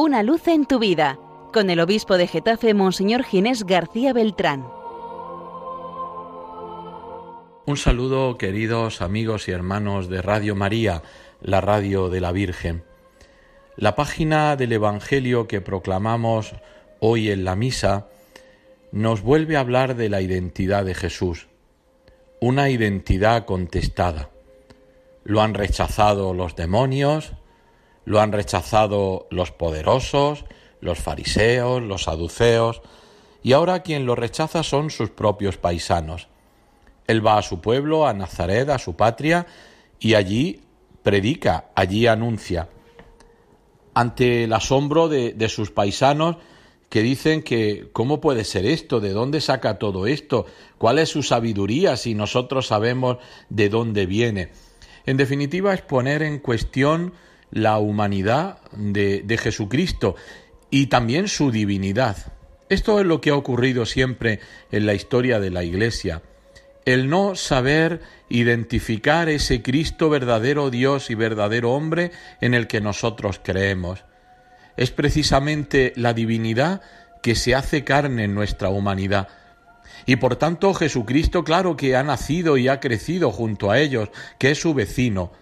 Una luz en tu vida, con el obispo de Getafe, Monseñor Ginés García Beltrán. Un saludo, queridos amigos y hermanos de Radio María, la radio de la Virgen. La página del Evangelio que proclamamos hoy en la misa nos vuelve a hablar de la identidad de Jesús, una identidad contestada. Lo han rechazado los demonios, lo han rechazado los poderosos, los fariseos, los saduceos, y ahora quien lo rechaza son sus propios paisanos. Él va a su pueblo, a Nazaret, a su patria, y allí predica, allí anuncia. Ante el asombro de, de sus paisanos, que dicen que ¿cómo puede ser esto? ¿De dónde saca todo esto? ¿Cuál es su sabiduría si nosotros sabemos de dónde viene? En definitiva, es poner en cuestión la humanidad de, de Jesucristo y también su divinidad. Esto es lo que ha ocurrido siempre en la historia de la Iglesia. El no saber identificar ese Cristo verdadero Dios y verdadero hombre en el que nosotros creemos es precisamente la divinidad que se hace carne en nuestra humanidad. Y por tanto Jesucristo, claro que ha nacido y ha crecido junto a ellos, que es su vecino,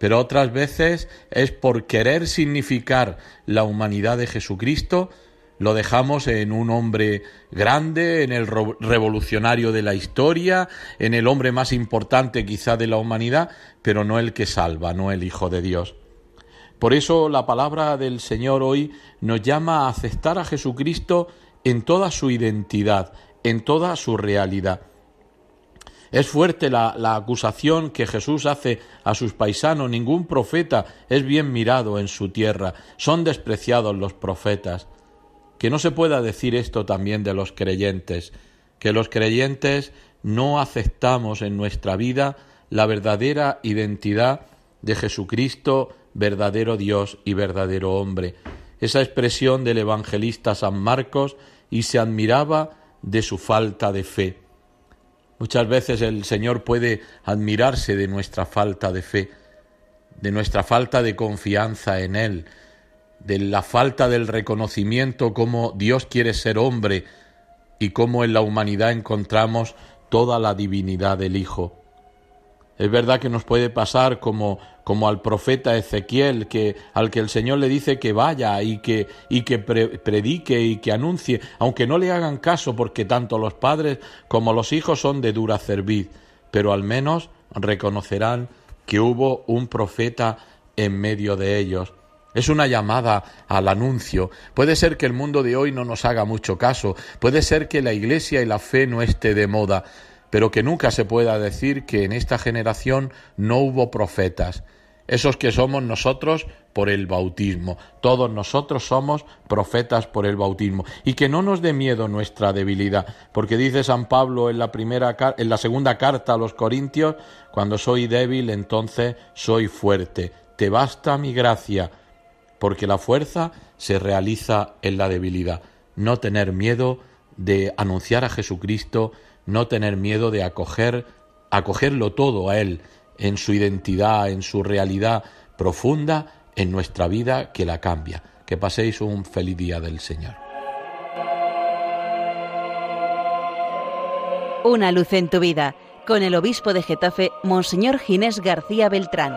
pero otras veces es por querer significar la humanidad de Jesucristo, lo dejamos en un hombre grande, en el revolucionario de la historia, en el hombre más importante quizá de la humanidad, pero no el que salva, no el Hijo de Dios. Por eso la palabra del Señor hoy nos llama a aceptar a Jesucristo en toda su identidad, en toda su realidad. Es fuerte la, acusación que Jesús hace a sus paisanos. Ningún profeta es bien mirado en su tierra. Son despreciados los profetas. Que no se pueda decir esto también de los creyentes, que los creyentes no aceptamos en nuestra vida la verdadera identidad de Jesucristo verdadero Dios y verdadero hombre. Esa expresión del evangelista San Marcos y se admiraba de su falta de fe. Muchas veces el Señor puede admirarse de nuestra falta de fe, de nuestra falta de confianza en Él, de la falta del reconocimiento como Dios quiere ser hombre y cómo en la humanidad encontramos toda la divinidad del Hijo. Es verdad que nos puede pasar como, como al profeta Ezequiel, que, al que el Señor le dice que vaya y que, y que predique y que anuncie, aunque no le hagan caso porque tanto los padres como los hijos son de dura cerviz, pero al menos reconocerán que hubo un profeta en medio de ellos. Es una llamada al anuncio. Puede ser que el mundo de hoy no nos haga mucho caso, puede ser que la Iglesia y la fe no esté de moda, pero que nunca se pueda decir que en esta generación no hubo profetas, esos que somos nosotros por el bautismo. Todos nosotros somos profetas por el bautismo y que no nos dé miedo nuestra debilidad, porque dice San Pablo en la primera en la segunda carta a los Corintios, cuando soy débil, entonces soy fuerte. Te basta mi gracia, porque la fuerza se realiza en la debilidad. No tener miedo de anunciar a Jesucristo no tener miedo de acoger, acogerlo todo a Él, en su identidad, en su realidad profunda, en nuestra vida que la cambia. Que paséis un feliz día del Señor. Una luz en tu vida, con el obispo de Getafe, Monseñor Ginés García Beltrán.